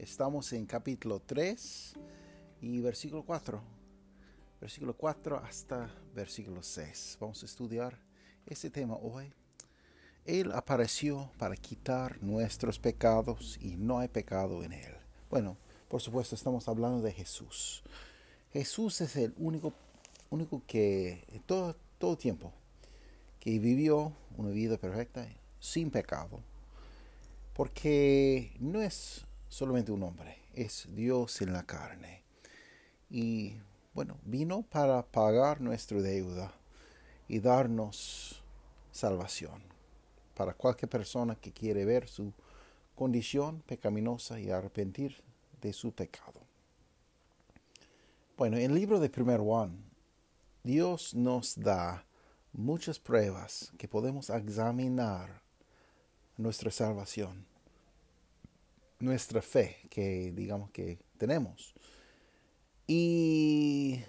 Estamos en capítulo 3 y versículo 4. Versículo 4 hasta versículo 6. Vamos a estudiar este tema hoy. Él apareció para quitar nuestros pecados y no hay pecado en él. Bueno, por supuesto estamos hablando de Jesús. Jesús es el único, único que todo, todo tiempo que vivió una vida perfecta sin pecado, porque no es solamente un hombre, es Dios en la carne. Y bueno, vino para pagar nuestra deuda y darnos salvación para cualquier persona que quiere ver su condición pecaminosa y arrepentir de su pecado. Bueno, en el libro de Primer Juan, Dios nos da muchas pruebas que podemos examinar nuestra salvación, nuestra fe que digamos que tenemos. Y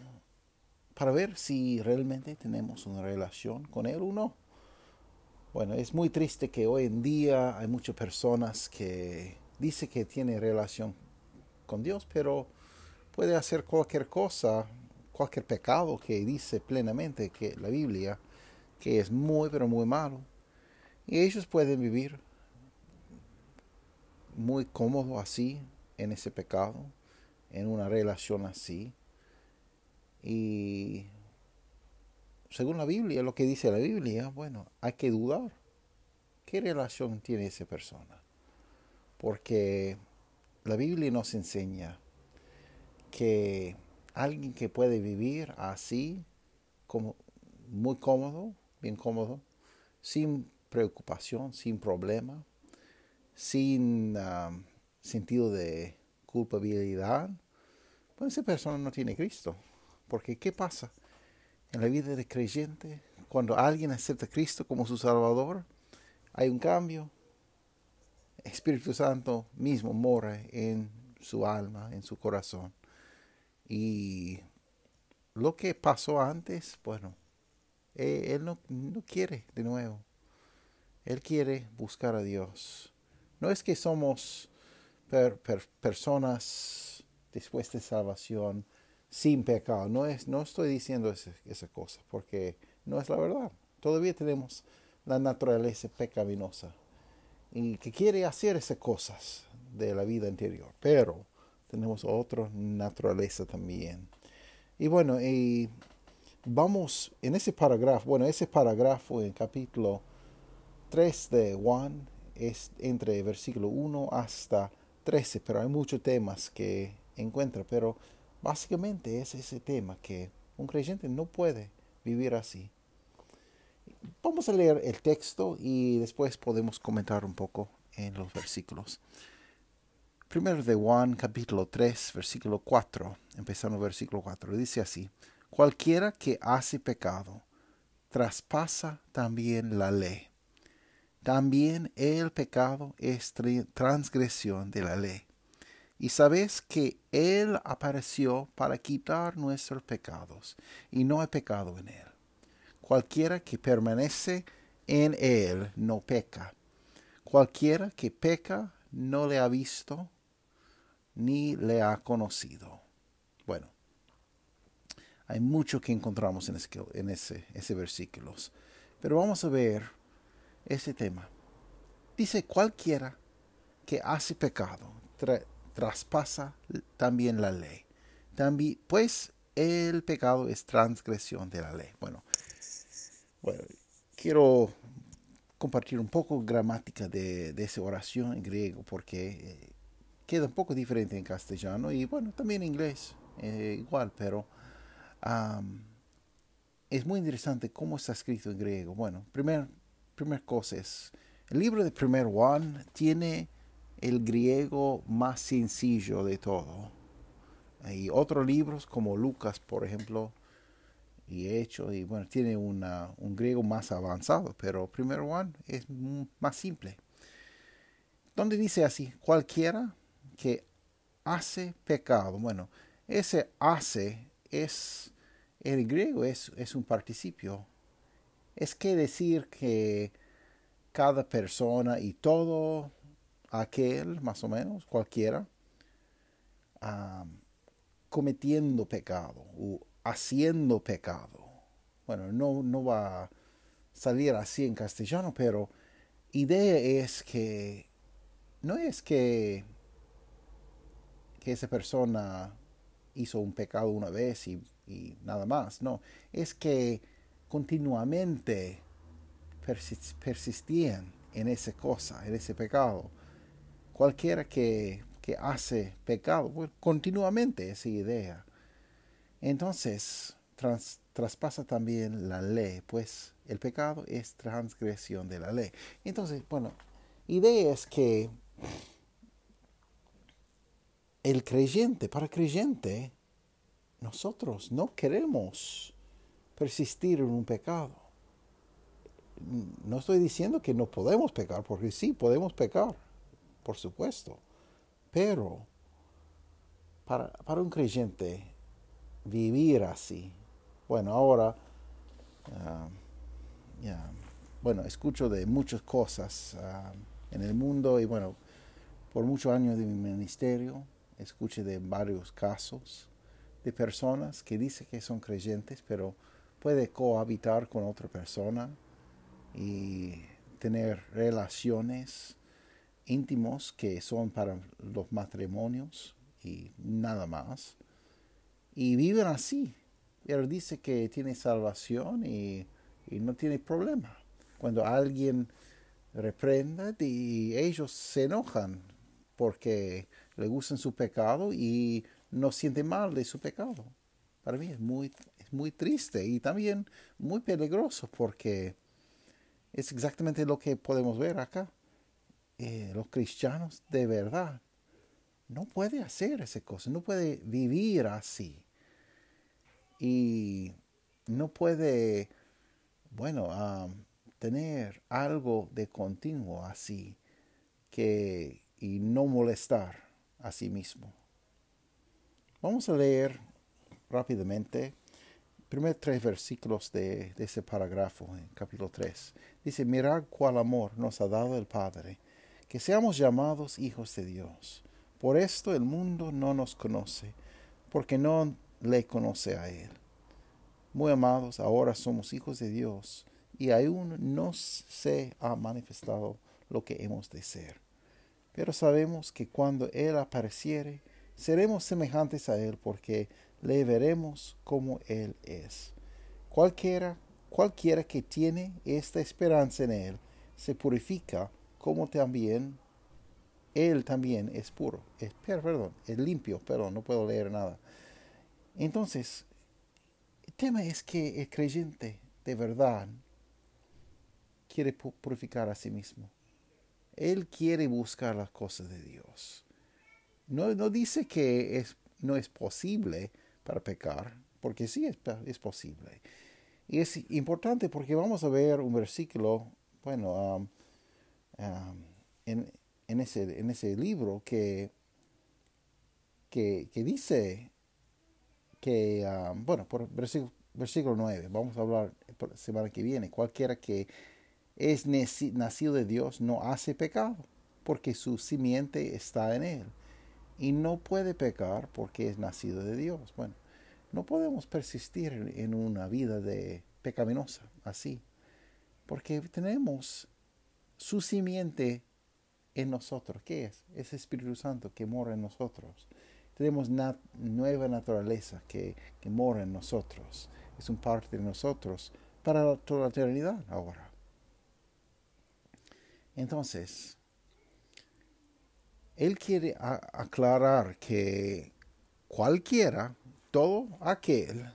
para ver si realmente tenemos una relación con Él o no. Bueno, es muy triste que hoy en día hay muchas personas que dicen que tienen relación con Dios, pero puede hacer cualquier cosa, cualquier pecado que dice plenamente que la Biblia, que es muy, pero muy malo. Y ellos pueden vivir muy cómodo así, en ese pecado, en una relación así. Y según la Biblia, lo que dice la Biblia, bueno, hay que dudar. ¿Qué relación tiene esa persona? Porque la Biblia nos enseña que alguien que puede vivir así, como muy cómodo, bien cómodo, sin preocupación, sin problema, sin sentido de culpabilidad, pues esa persona no tiene Cristo. Porque ¿qué pasa? En la vida de creyente, cuando alguien acepta a Cristo como su Salvador, hay un cambio. Espíritu Santo mismo mora en su alma, en su corazón. Y lo que pasó antes, bueno, eh, él no, quiere de nuevo. Él quiere buscar a Dios. No es que somos personas después de salvación sin pecado. No, es, no estoy diciendo esa, cosa, porque no es la verdad. Todavía tenemos la naturaleza pecaminosa y que quiere hacer esas cosas de la vida anterior. Pero tenemos otra naturaleza también. Y bueno, vamos en ese parágrafo, bueno, ese parágrafo en capítulo 3 de Juan es entre versículo 1 hasta 13, pero hay muchos temas que encuentra, pero básicamente es ese tema que un creyente no puede vivir así. Vamos a leer el texto y después podemos comentar un poco en los versículos. Primero de Juan capítulo 3 versículo 4, empezando versículo 4, dice así, cualquiera que hace pecado traspasa también la ley también el pecado es transgresión de la ley. Y sabes que Él apareció para quitar nuestros pecados, y no hay pecado en Él. Cualquiera que permanece en Él no peca. Cualquiera que peca no le ha visto ni le ha conocido. Bueno, hay mucho que encontramos en, ese, en ese, ese versículo. Pero vamos a ver ese tema. Dice cualquiera que hace pecado traspasa también la ley. También, pues el pecado es transgresión de la ley. Bueno, bueno quiero compartir un poco gramática de, de esa oración en griego porque eh, queda un poco diferente en castellano y bueno, también en inglés eh, igual, pero es muy interesante cómo está escrito en griego. Bueno, primero primera cosa es, el libro de Primer Juan tiene el griego más sencillo de todo. Hay otros libros como Lucas, por ejemplo, y Hechos, y bueno, tiene una, un griego más avanzado, pero primero Juan es más simple. Donde dice así, cualquiera que hace pecado. Bueno, ese hace es, el griego es, es un participio. Es que decir que cada persona y todo aquel, más o menos, cualquiera, cometiendo pecado o haciendo pecado. Bueno, no, no va a salir así en castellano, pero idea es que no es que, que esa persona hizo un pecado una vez y, y nada más, no, es que continuamente persistían en esa cosa, en ese pecado. Cualquiera que, que hace pecado, pues, continuamente esa idea. Entonces, traspasa también la ley, pues el pecado es transgresión de la ley. Entonces, bueno, idea es que el creyente, para creyente, nosotros no queremos persistir en un pecado. No estoy diciendo que no podemos pecar, porque sí, podemos pecar, por supuesto. Pero para, un creyente vivir así, bueno, ahora, ah, bueno, escucho de muchas cosas ah, en el mundo y bueno, por muchos años de mi ministerio, escuché de varios casos de personas que dicen que son creyentes, pero puede cohabitar con otra persona y tener relaciones íntimos que son para los matrimonios y nada más. Y viven así. Él dice que tiene salvación y, y no tiene problema. Cuando alguien reprenda y ellos se enojan porque le gustan su pecado y no sienten mal de su pecado. Para mí es muy, es muy triste y también muy peligroso porque es exactamente lo que podemos ver acá. Eh, los cristianos de verdad no puede hacer esa cosa, no puede vivir así. Y no puede, bueno, tener algo de continuo así que, y no molestar a sí mismo. Vamos a leer rápidamente primer tres versículos de, ese parágrafo en capítulo 3. Dice, mirad cuál amor nos ha dado el Padre, que seamos llamados hijos de Dios. Por esto el mundo no nos conoce, porque no le conoce a Él. Muy amados, ahora somos hijos de Dios, y aún no se ha manifestado lo que hemos de ser. Pero sabemos que cuando Él apareciere, seremos semejantes a Él, porque le veremos como Él es. Cualquiera, cualquiera que tiene esta esperanza en Él se purifica como también Él también es puro. Es, perdón, es limpio, perdón, no puedo leer nada. Entonces, el tema es que el creyente de verdad quiere purificar a sí mismo. Él quiere buscar las cosas de Dios. No, no dice que es, no es posible, para pecar, porque sí es, es posible. Y es importante porque vamos a ver un versículo, bueno, um, um, en, en, ese, en ese libro que, que, que dice que, um, bueno, por versículo, versículo 9, vamos a hablar la semana que viene, cualquiera que es nacido de Dios no hace pecado, porque su simiente está en él y no puede pecar porque es nacido de Dios. Bueno, no podemos persistir en una vida de pecaminosa así, porque tenemos su simiente en nosotros. ¿Qué es? Es Espíritu Santo que mora en nosotros. Tenemos nueva naturaleza que, que mora en nosotros. Es un parte de nosotros para toda la eternidad ahora. Entonces, él quiere aclarar que cualquiera, todo aquel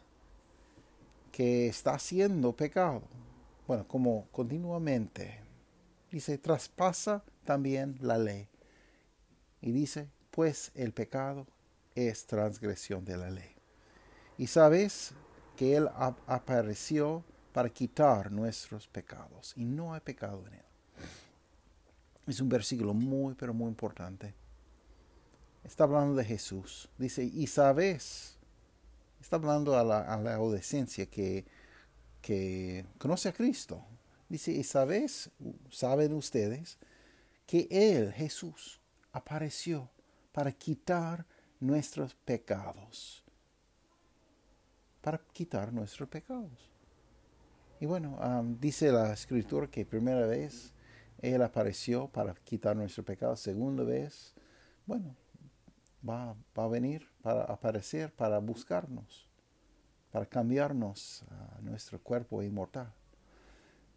que está haciendo pecado, bueno, como continuamente, dice, traspasa también la ley. Y dice, pues el pecado es transgresión de la ley. Y sabes que Él apareció para quitar nuestros pecados. Y no hay pecado en Él. Es un versículo muy, pero muy importante. Está hablando de Jesús. Dice, y sabes, está hablando a la, a adolescencia que, que conoce a Cristo. Dice, y sabes, saben ustedes, que Él, Jesús, apareció para quitar nuestros pecados. Para quitar nuestros pecados. Y bueno, dice la escritura que primera vez Él apareció para quitar nuestros pecados. Segunda vez, bueno, va, a venir para aparecer, para buscarnos, para cambiarnos a nuestro cuerpo inmortal.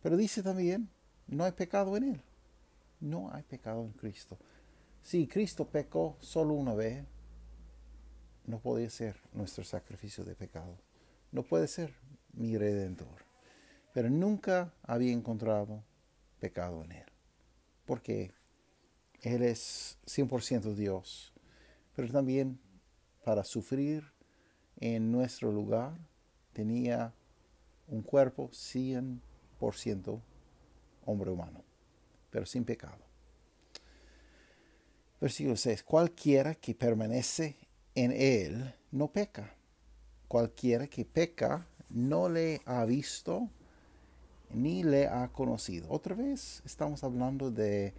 Pero dice también, no hay pecado en Él. No hay pecado en Cristo. Si Cristo pecó solo una vez, no puede ser nuestro sacrificio de pecado. No puede ser mi redentor. Pero nunca había encontrado pecado en Él. Porque Él es 100% Dios. Pero también para sufrir en nuestro lugar tenía un cuerpo 100% hombre humano pero sin pecado. Versículo 6. Cualquiera que permanece en él no peca. Cualquiera que peca no le ha visto ni le ha conocido. Otra vez estamos hablando de,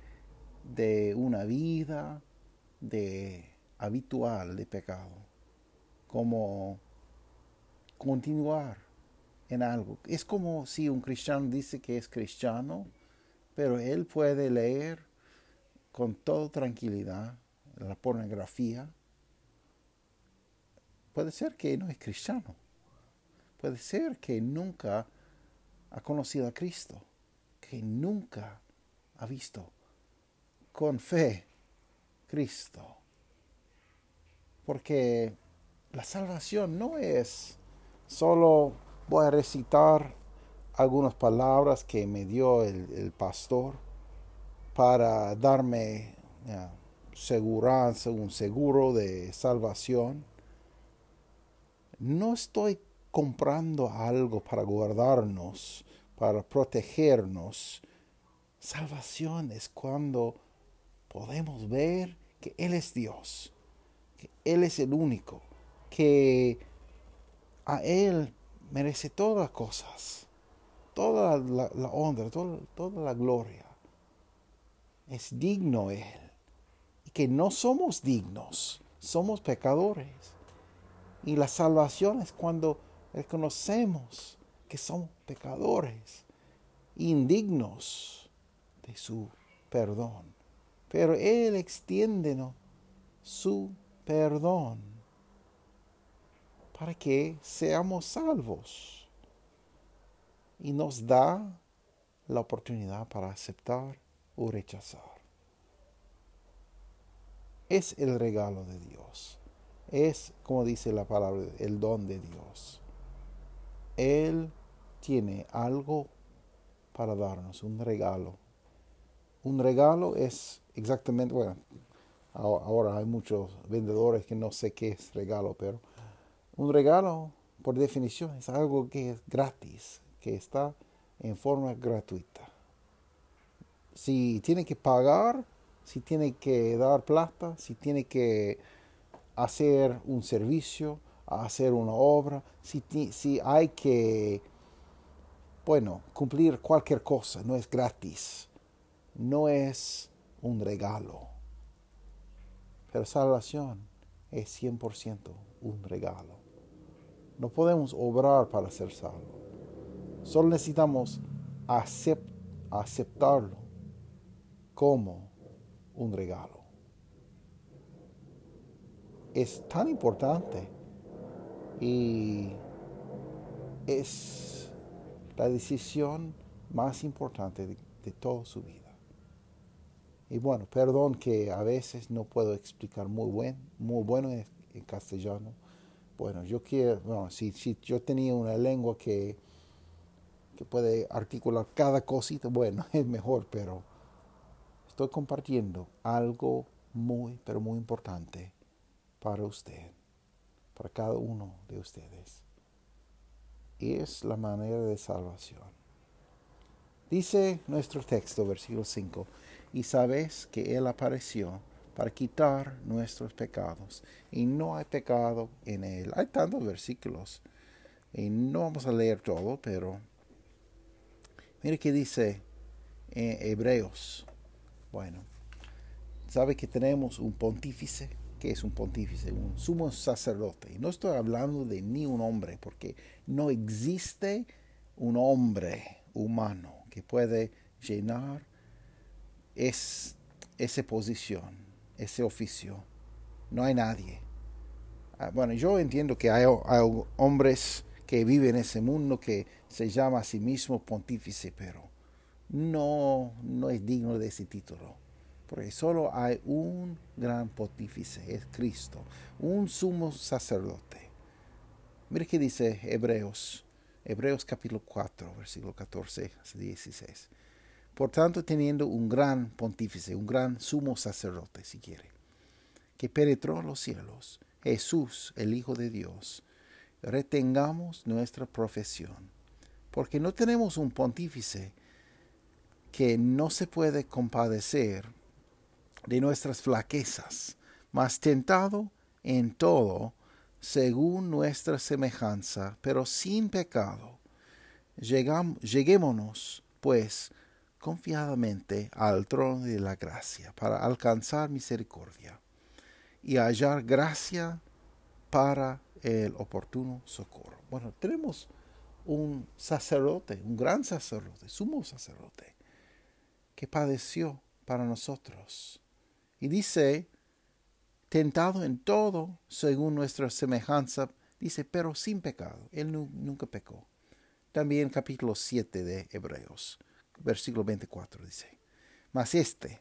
de una vida de habitual de pecado, como continuar en algo. Es como si un cristiano dice que es cristiano, pero él puede leer con toda tranquilidad la pornografía. Puede ser que no es cristiano. Puede ser que nunca ha conocido a Cristo, que nunca ha visto con fe Cristo. Porque la salvación no es solo voy a recitar algunas palabras que me dio el, pastor para darme seguridad, un seguro de salvación. No estoy comprando algo para guardarnos, para protegernos. Salvación es cuando podemos ver que Él es Dios, que Él es el único, que a Él merece todas las cosas toda la, honra, toda, toda la gloria. Es digno Él. Y que no somos dignos, somos pecadores. Y la salvación es cuando reconocemos que somos pecadores, indignos de su perdón. Pero Él extiende su perdón para que seamos salvos y nos da la oportunidad para aceptar o rechazar. Es el regalo de Dios. Es, como dice la palabra, el don de Dios. Él tiene algo para darnos, un regalo. Un regalo es exactamente, bueno, ahora hay muchos vendedores que no sé qué es regalo, pero un regalo, por definición, es algo que es gratis, que está en forma gratuita. Si tiene que pagar, si tiene que dar plata, si tiene que hacer un servicio, hacer una obra, si, si hay que, bueno, cumplir cualquier cosa, no es gratis, no es un regalo. Pero salvación es 100% un regalo. No podemos obrar para ser salvos. Solo necesitamos aceptarlo como un regalo. Es tan importante y es la decisión más importante de, toda su vida. Y bueno, perdón que a veces no puedo explicar muy, buen, muy bueno en, castellano. Bueno, yo quiero, bueno, si, si yo tenía una lengua que que puede articular cada cosita, bueno, es mejor, pero estoy compartiendo algo muy, pero muy importante para usted, para cada uno de ustedes. Y es la manera de salvación. Dice nuestro texto, versículo 5, y sabes que Él apareció para quitar nuestros pecados, y no hay pecado en Él. Hay tantos versículos, y no vamos a leer todo, pero mire que dice en Hebreos. Bueno, sabe que tenemos un pontífice, que es un pontífice, un sumo sacerdote. Y no estoy hablando de ni un hombre, porque no existe un hombre humano que puede llenar es, esa posición, ese oficio. No hay nadie. Ah, bueno, yo entiendo que hay, hombres que viven en ese mundo que se llama a sí mismo pontífice, pero no, no es digno de ese título. Porque solo hay un gran pontífice, es Cristo, un sumo sacerdote. Mire qué dice Hebreos, Hebreos capítulo 4, versículo 14 a 16. Por tanto, teniendo un gran pontífice, un gran sumo sacerdote, si quiere, que penetró los cielos, Jesús, el Hijo de Dios, retengamos nuestra profesión, porque no tenemos un pontífice que no se puede compadecer de nuestras flaquezas, mas tentado en todo según nuestra semejanza, pero sin pecado. lleguémonos, pues, confiadamente al trono de la gracia para alcanzar misericordia y hallar gracia para el oportuno socorro. Bueno, tenemos un sacerdote, un gran sacerdote, sumo sacerdote, que padeció para nosotros. Y dice, tentado en todo según nuestra semejanza, dice, pero sin pecado. Él nunca pecó. También capítulo 7 de Hebreos, versículo 24 dice, mas este,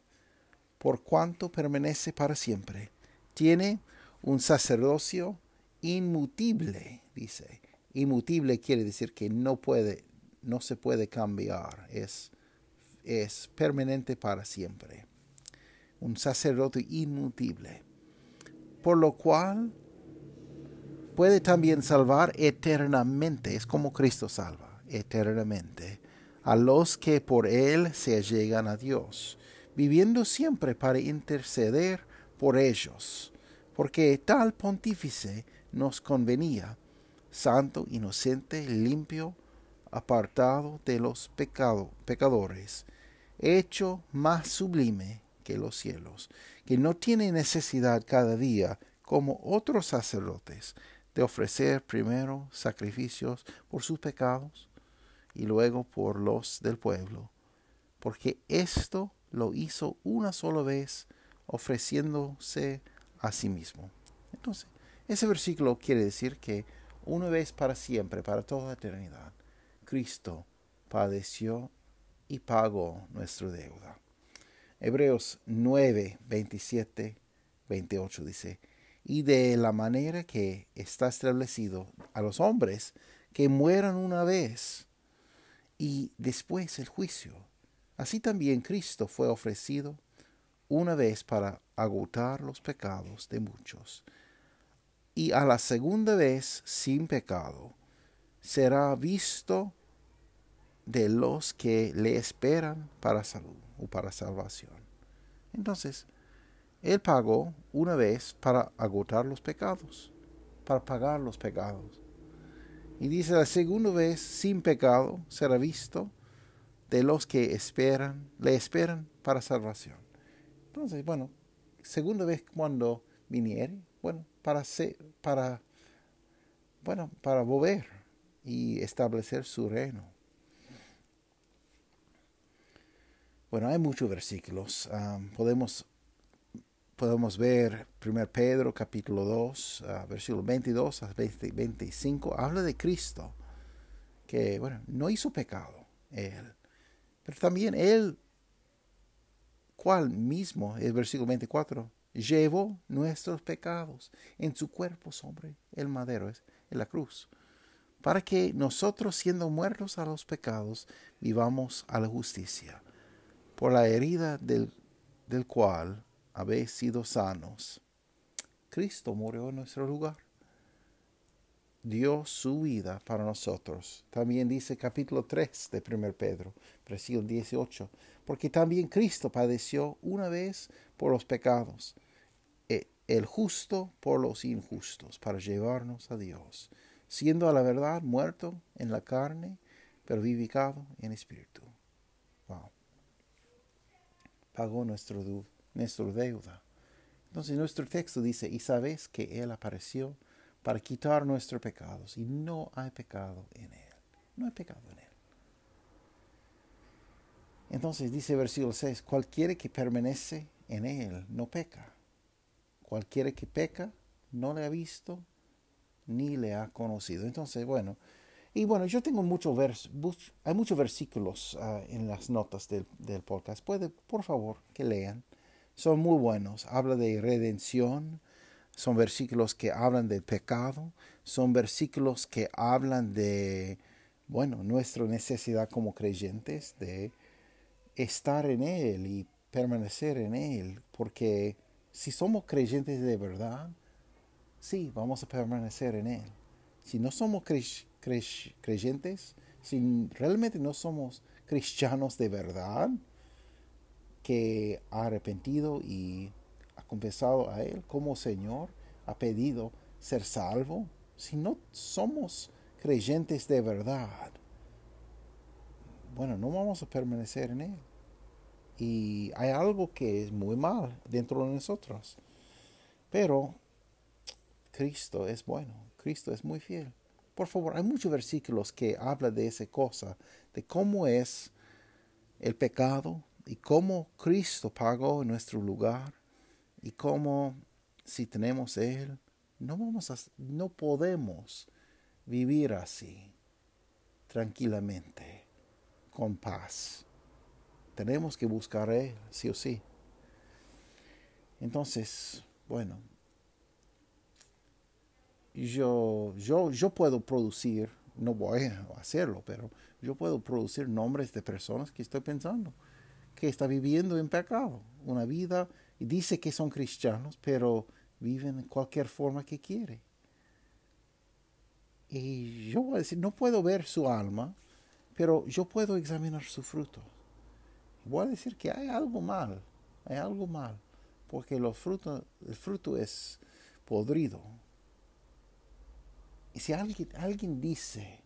por cuanto permanece para siempre, tiene un sacerdocio inmutible, dice. Inmutible quiere decir que no puede, no se puede cambiar, es es permanente para siempre, un sacerdote inmutible, por lo cual puede también salvar eternamente, es como Cristo salva eternamente, a los que por Él se llegan a Dios, viviendo siempre para interceder por ellos, porque tal pontífice nos convenía, santo, inocente, limpio, apartado de los pecadores, hecho más sublime que los cielos, que no tiene necesidad cada día, como otros sacerdotes, de ofrecer primero sacrificios por sus pecados y luego por los del pueblo, porque esto lo hizo una sola vez, ofreciéndose a sí mismo. Entonces, ese versículo quiere decir que una vez para siempre, para toda la eternidad, Cristo padeció y pagó nuestra deuda. Hebreos 9, 27, 28 dice, y de la manera que está establecido a los hombres que mueran una vez y después el juicio. Así también Cristo fue ofrecido una vez para agotar los pecados de muchos. Y a la segunda vez sin pecado será visto de los que le esperan para salud o para salvación. Entonces, Él pagó una vez para agotar los pecados, para pagar los pecados. Y dice la segunda vez, sin pecado, será visto de los que esperan, le esperan para salvación. Entonces, bueno, segunda vez cuando viniere, bueno, para ser, para, bueno, para volver y establecer su reino. Bueno, hay muchos versículos. podemos, podemos ver 1 Pedro capítulo 2, uh, versículo 22 a 25. Habla de Cristo, que, bueno, no hizo pecado él. Pero también él, cual mismo, el versículo 24, llevó nuestros pecados en su cuerpo sobre el madero, en la cruz, para que nosotros, siendo muertos a los pecados, vivamos a la justicia por la herida del, cual habéis sido sanos. Cristo murió en nuestro lugar. Dio su vida para nosotros. También dice capítulo 3 de 1 Pedro, versículo 18, porque también Cristo padeció una vez por los pecados, e, el justo por los injustos, para llevarnos a Dios, siendo a la verdad muerto en la carne, pero vivificado en espíritu. Pagó nuestro deuda. Entonces nuestro texto dice, y sabes que Él apareció para quitar nuestros pecados, y no hay pecado en Él. No hay pecado en Él. Entonces dice versículo 6, cualquiera que permanece en Él no peca. Cualquiera que peca no le ha visto ni le ha conocido. Entonces, bueno, y bueno, yo tengo muchos vers hay muchos versículos ah, en las notas del, del, podcast. Puede, por favor, que lean. Son muy buenos. Habla de redención. Son versículos que hablan del pecado. Son versículos que hablan de, bueno, nuestra necesidad como creyentes de estar en Él y permanecer en Él. Porque si somos creyentes de verdad, sí, vamos a permanecer en Él. Si no somos creyentes, si realmente no somos cristianos de verdad, que ha arrepentido y ha confesado a Él como Señor, ha pedido ser salvo, si no somos creyentes de verdad, bueno, no vamos a permanecer en Él. Y hay algo que es muy mal dentro de nosotros. Pero Cristo es bueno, Cristo es muy fiel. Por favor, hay muchos versículos que hablan de esa cosa, de cómo es el pecado y cómo Cristo pagó en nuestro lugar y cómo si tenemos Él, no, vamos a, no podemos vivir así, tranquilamente, con paz. Tenemos que buscar Él, sí o sí. Entonces, bueno, yo, yo, yo puedo producir, no voy a hacerlo, pero yo puedo producir nombres de personas que estoy pensando, que está viviendo en pecado, una vida, y dice que son cristianos, pero viven en cualquier forma que quiere. Y yo voy a decir, no puedo ver su alma, pero yo puedo examinar su fruto. Voy a decir que hay algo mal, hay algo mal, porque los frutos, el fruto es podrido, y si alguien, alguien dice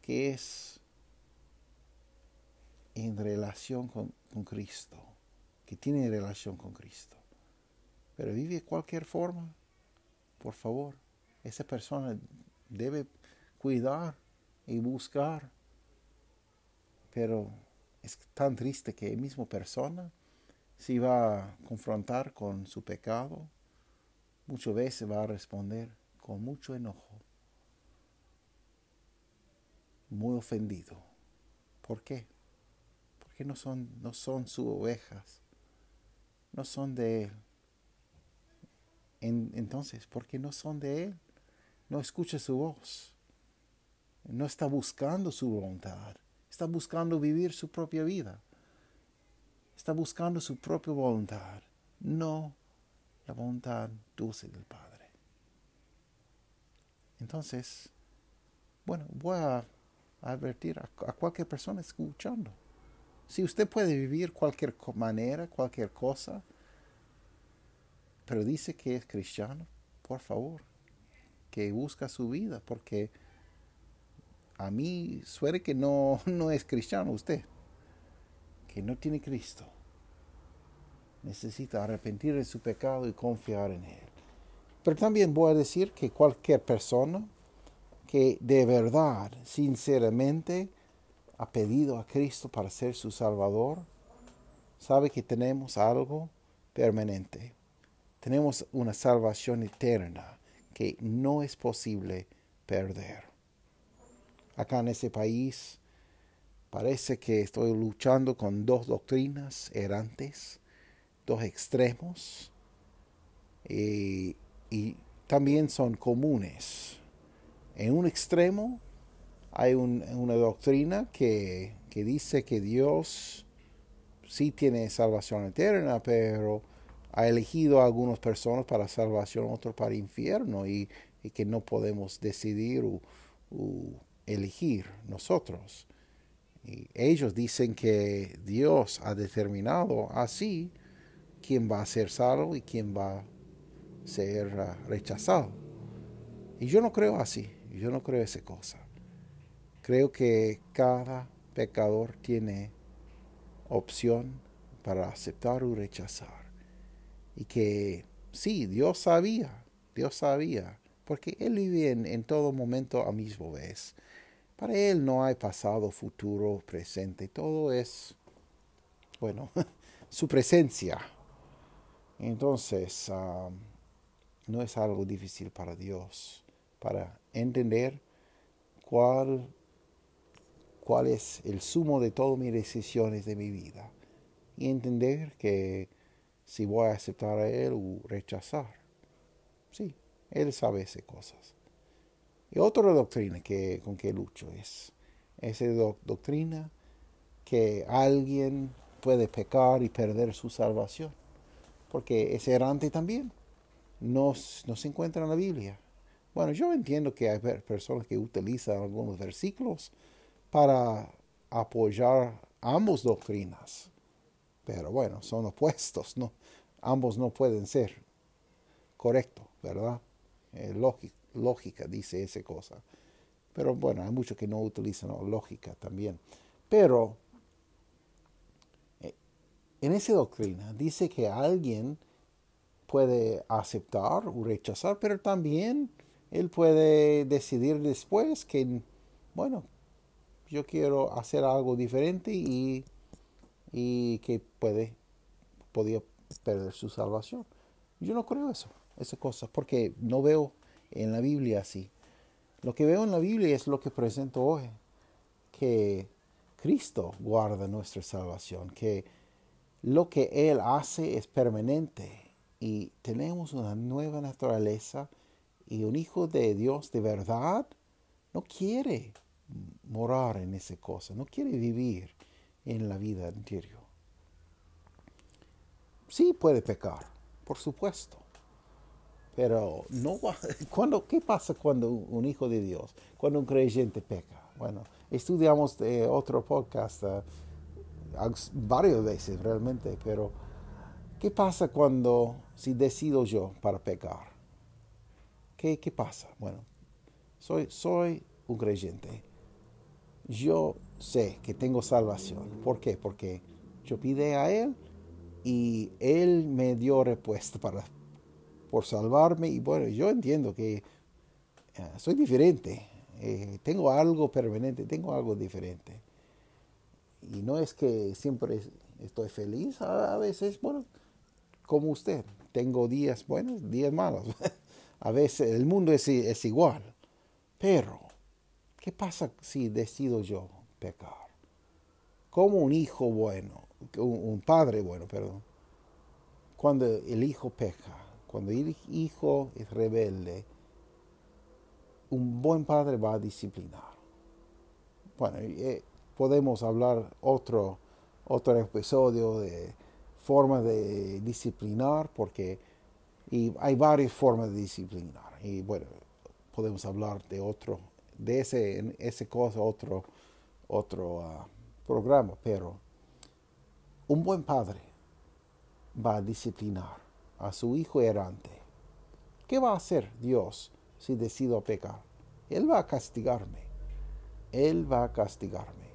que es en relación con, con Cristo, que tiene relación con Cristo, pero vive de cualquier forma, por favor, esa persona debe cuidar y buscar. Pero es tan triste que la misma persona si va a confrontar con su pecado, muchas veces va a responder con mucho enojo muy ofendido. ¿Por qué? Porque no son, no son sus ovejas, no son de Él. entonces, ¿por qué no son de Él? No escucha su voz. No está buscando su voluntad. Está buscando vivir su propia vida. Está buscando su propia voluntad, no la voluntad dulce del Padre. Entonces, bueno, voy a advertir a, cualquier persona escuchando. Si usted puede vivir cualquier manera, cualquier cosa, pero dice que es cristiano, por favor, que busca su vida, porque a mí suele que no, no es cristiano usted, que no tiene Cristo. Necesita arrepentir de su pecado y confiar en Él. Pero también voy a decir que cualquier persona que de verdad, sinceramente, ha pedido a Cristo para ser su Salvador, sabe que tenemos algo permanente. Tenemos una salvación eterna que no es posible perder. Acá en este país parece que estoy luchando con dos doctrinas errantes, dos extremos, y, y también son comunes en un extremo hay una doctrina que, dice que Dios sí tiene salvación eterna, pero ha elegido a algunas personas para salvación, otros para infierno, y, que no podemos decidir o, elegir nosotros. Y ellos dicen que Dios ha determinado así quién va a ser salvo y quién va a ser ah, rechazado. Y yo no creo así, yo no creo esa cosa. Creo que cada pecador tiene opción para aceptar o rechazar. Y que sí, Dios sabía, Dios sabía, porque Él vive en, todo momento a mismo vez. Para Él no hay pasado, futuro, presente, todo es, bueno, su presencia. Entonces, no es algo difícil para Dios, para entender cuál, cuál es el sumo de todas mis decisiones de mi vida y entender que si voy a aceptar a Él o rechazar. Sí, Él sabe esas cosas. Y otra doctrina que, con que lucho es esa doctrina que alguien puede pecar y perder su salvación, porque es errante también. No, no se encuentra en la Biblia. Bueno, yo entiendo que hay personas que utilizan algunos versículos para apoyar ambas doctrinas. Pero bueno, son opuestos, ¿no? Ambos no pueden ser correctos, ¿verdad? Eh, lógica, dice esa cosa. Pero bueno, hay muchos que no utilizan lógica también. Pero eh, en esa doctrina dice que alguien puede aceptar o rechazar, pero también él puede decidir después que, bueno, yo quiero hacer algo diferente y y que puede, podía perder su salvación. Yo no creo eso, esa cosa, porque no veo en la Biblia así. Lo que veo en la Biblia es lo que presento hoy, que Cristo guarda nuestra salvación, que lo que Él hace es permanente y tenemos una nueva naturaleza y un hijo de Dios de verdad no quiere morar en esa cosa, no quiere vivir en la vida interior. Sí puede pecar, por supuesto. Pero no cuando, ¿qué pasa cuando un hijo de Dios, cuando un creyente peca? Bueno, estudiamos de otro podcast uh, varias veces realmente, pero ¿qué pasa cuando si decido yo para pecar? ¿Qué, qué pasa? Bueno, soy, soy un creyente. Yo sé que tengo salvación. ¿Por qué? Porque yo pide a Él y Él me dio respuesta para, por salvarme. Y bueno, yo entiendo que eh, soy diferente. Eh, tengo algo permanente, tengo algo diferente. Y no es que siempre estoy feliz, a, veces, bueno, como usted, tengo días buenos, días malos. a veces el mundo es, igual. Pero, ¿qué pasa si decido yo pecar. Como un hijo bueno, un padre bueno, perdón, cuando el hijo peca, cuando el hijo es rebelde, un buen padre va a disciplinar. Bueno, eh, podemos hablar otro, otro episodio de formas de disciplinar, porque y hay varias formas de disciplinar. Y bueno, podemos hablar de otro, de ese, ese cosa, otro otro ah, programa, pero un buen padre va a disciplinar a su hijo errante. ¿Qué va a hacer Dios si decido pecar? Él va a castigarme. Él va a castigarme.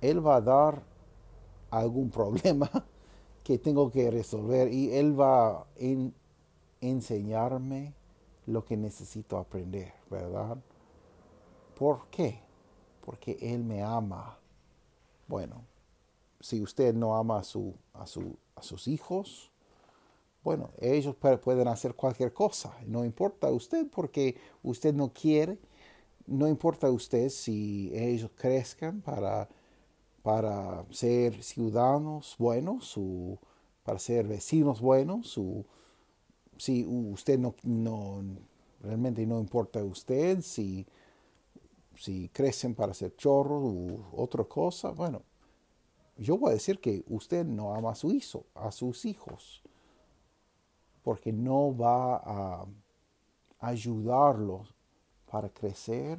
Él va a dar algún problema que tengo que resolver y Él va a enseñarme lo que necesito aprender, ¿verdad? ¿Por qué? porque Él me ama. Bueno, si usted no ama a, su, a, su, a sus hijos, bueno, ellos pueden hacer cualquier cosa. No importa usted porque usted no quiere. No importa usted si ellos crezcan para, para ser ciudadanos buenos o para ser vecinos buenos. O, si usted no, no realmente no importa a usted si si crecen para ser chorros u otra cosa, bueno, yo voy a decir que usted no ama a su hijo, a sus hijos. porque no va a ayudarlos para crecer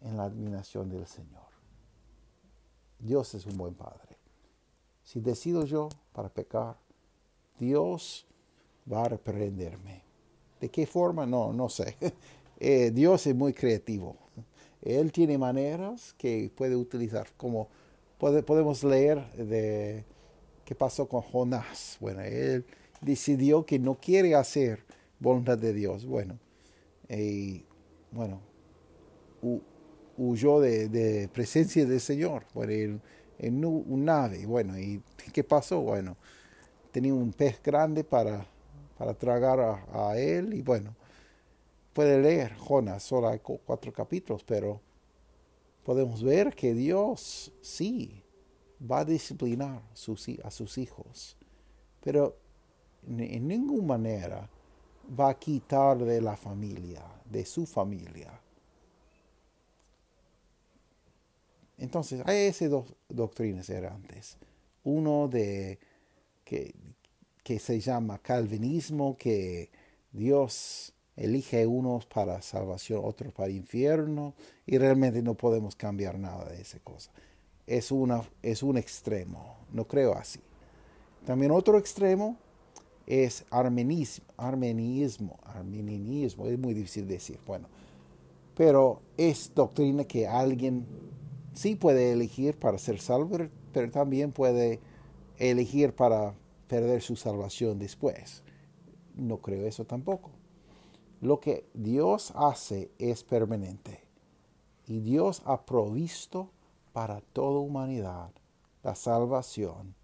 en la admiración del Señor. Dios es un buen Padre. Si decido yo para pecar, Dios va a reprenderme. ¿De qué forma? No, no sé. Eh, Dios es muy creativo. Él tiene maneras que puede utilizar, como podemos leer de qué pasó con Jonás. Bueno, él decidió que no quiere hacer voluntad de Dios. Bueno, y bueno, huyó de, presencia del Señor en, en un nave. Bueno, ¿y qué pasó? Bueno, tenía un pez grande para, para tragar a, él y bueno, puede leer Jonás, solo hay cuatro capítulos, pero podemos ver que Dios sí va a disciplinar a sus hijos, pero en ninguna manera va a quitar de la familia, de su familia. Entonces, hay esas dos doctrinas errantes. Uno de que, se llama calvinismo, que Dios elige unos para salvación, otros para infierno, y realmente no podemos cambiar nada de esa cosa. Es, una, es un extremo, no creo así. También otro extremo es armenismo, armenismo, armenianismo, es muy difícil decir, bueno, pero es doctrina que alguien sí puede elegir para ser salvo, pero también puede elegir para perder su salvación después. No creo eso tampoco. Lo que Dios hace es permanente y Dios ha provisto para toda humanidad la salvación.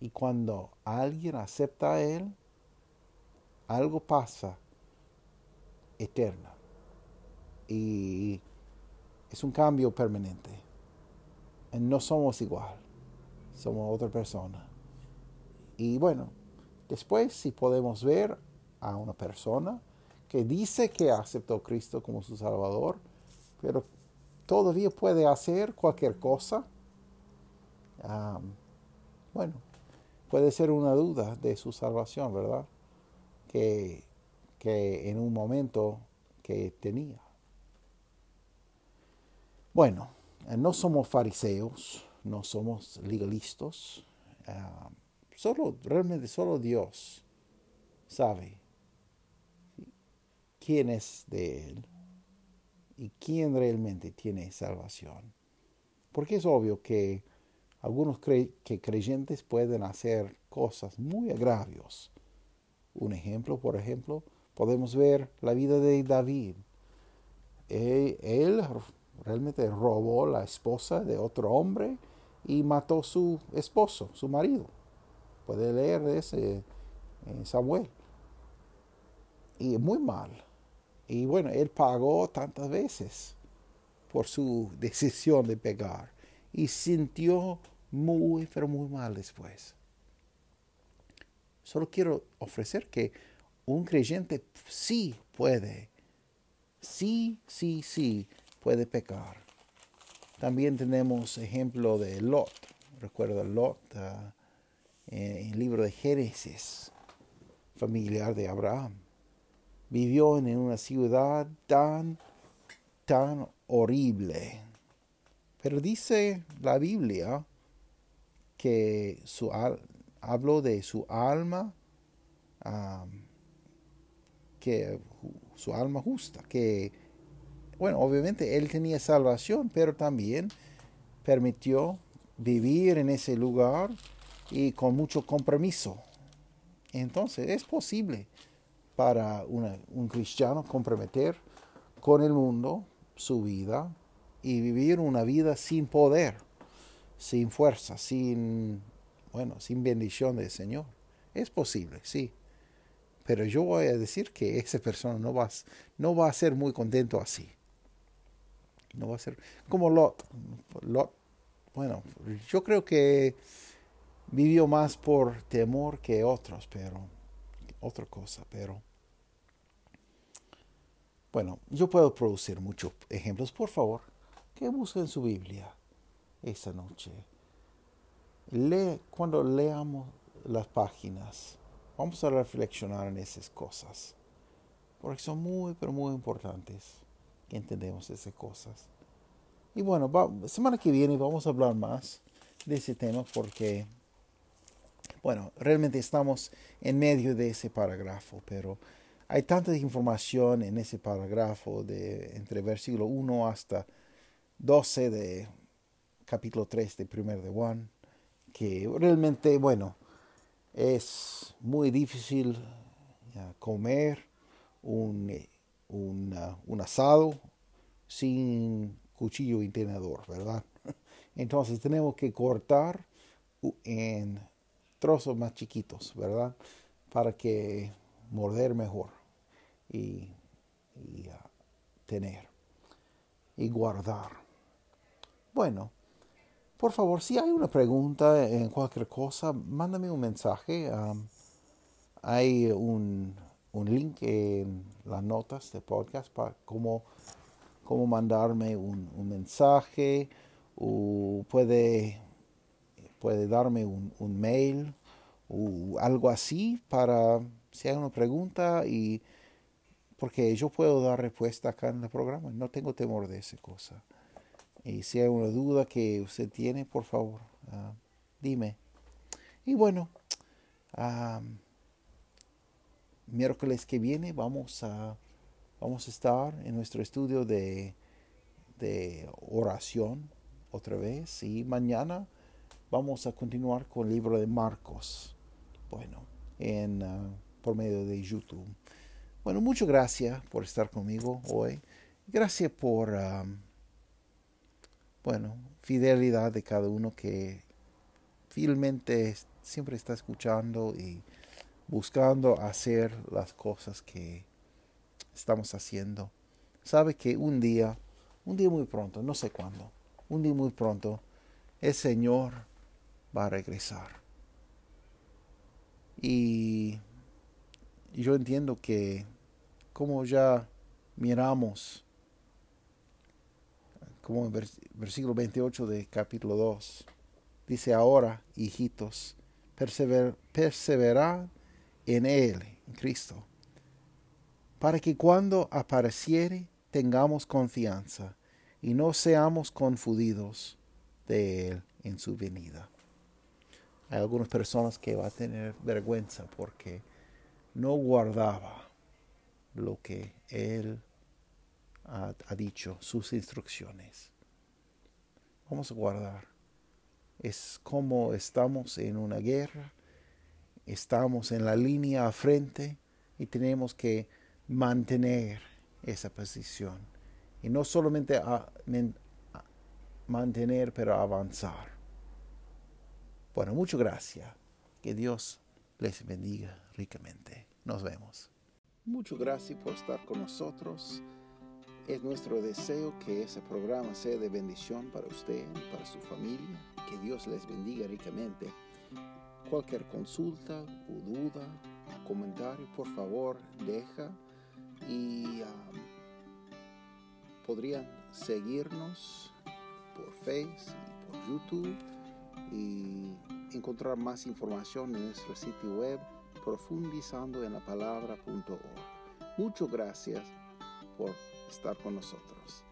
Y cuando alguien acepta a Él, algo pasa eterno. Y es un cambio permanente. No somos igual, somos otra persona. Y bueno, después si podemos ver a una persona que dice que aceptó a Cristo como su Salvador, pero todavía puede hacer cualquier cosa, bueno, puede ser una duda de su salvación, ¿verdad? Que, que en un momento que tenía. Bueno, no somos fariseos, no somos legalistas, solo, realmente solo Dios sabe quién es de Él y quién realmente tiene salvación. Porque es obvio que algunos que creyentes pueden hacer cosas muy agravios. Un ejemplo, por ejemplo, podemos ver la vida de David. Él, él realmente robó la esposa de otro hombre y mató su esposo, su marido. Puede leer ese en Samuel. Y muy mal. Y bueno, él pagó tantas veces por su decisión de pegar. Y sintió muy, pero muy mal después. Solo quiero ofrecer que un creyente sí puede, sí, sí, sí, puede pecar. También tenemos ejemplo de Lot. Recuerda Lot. Ah, en el libro de Génesis, familiar de Abraham. Vivió en una ciudad tan, tan horrible. Pero dice la Biblia que su, habló de su alma, que su alma justa, que, bueno, obviamente él tenía salvación, pero también permitió vivir en ese lugar y con mucho compromiso. Entonces es posible para un cristiano comprometer con el mundo su vida y vivir una vida sin poder, sin fuerza, sin, bueno, sin bendición del Señor. Es posible, sí. Pero yo voy a decir que esa persona no va, no va a ser muy contento así. No va a ser como Lot. Lot, bueno, yo creo que vivió más por temor que otros, pero otra cosa, pero bueno, yo puedo producir muchos ejemplos. Por favor, que busquen su Biblia esta noche. Lee, cuando leamos las páginas, Vamos a reflexionar en esas cosas, porque son muy, pero muy importantes entendemos esas cosas. Y bueno, semana que viene vamos a hablar más de ese tema porque, bueno, realmente estamos en medio de ese parágrafo, pero hay tanta información en ese parágrafo de entre versículo 1 hasta 12 de capítulo 3 de primer de Juan, que realmente, bueno, es muy difícil comer un, un, asado sin cuchillo y tenedor, ¿verdad? Entonces tenemos que cortar en trozos más chiquitos, ¿verdad? Para que morder mejor y, y uh, tener y guardar. Bueno, por favor, si hay una pregunta en cualquier cosa, mándame un mensaje. hay un, link en las notas de podcast para cómo, cómo mandarme un, mensaje o puede, puede darme un, un, mail o algo así para si hay una pregunta y porque yo puedo dar respuesta acá en el programa. No tengo temor de esa cosa. Y si hay una duda que usted tiene, por favor, ah, dime. Y bueno, miércoles que viene vamos a, vamos a estar en nuestro estudio de, de oración otra vez. Y mañana vamos a continuar con el libro de Marcos. Bueno, en, ah, por medio de YouTube. Bueno, muchas gracias por estar conmigo hoy. Gracias por bueno, fidelidad de cada uno que fielmente siempre está escuchando y buscando hacer las cosas que estamos haciendo. Sabe que un día, un día muy pronto, no sé cuándo, un día muy pronto, el Señor va a regresar. Y yo entiendo que como ya miramos como en versículo 28 de capítulo 2. Dice ahora, hijitos, persever, perseverad en Él, en Cristo, para que cuando apareciere tengamos confianza y no seamos confundidos de Él en su venida. Hay algunas personas que van a tener vergüenza porque no guardaba lo que Él ha, dicho, sus instrucciones. Vamos a guardar. Es como estamos en una guerra, estamos en la línea a frente y tenemos que mantener esa posición. Y no solamente mantener, pero avanzar. Bueno, muchas gracias. Que Dios les bendiga ricamente. Nos vemos. Muchas gracias por estar con nosotros. Es nuestro deseo que ese programa sea de bendición para usted y para su familia. Que Dios les bendiga ricamente. Cualquier consulta o duda, comentario, por favor, deja. Y um, podrían seguirnos por Facebook y por YouTube y encontrar más información en nuestro sitio web profundizando en la palabra.org. Muchas gracias por estar con nosotros.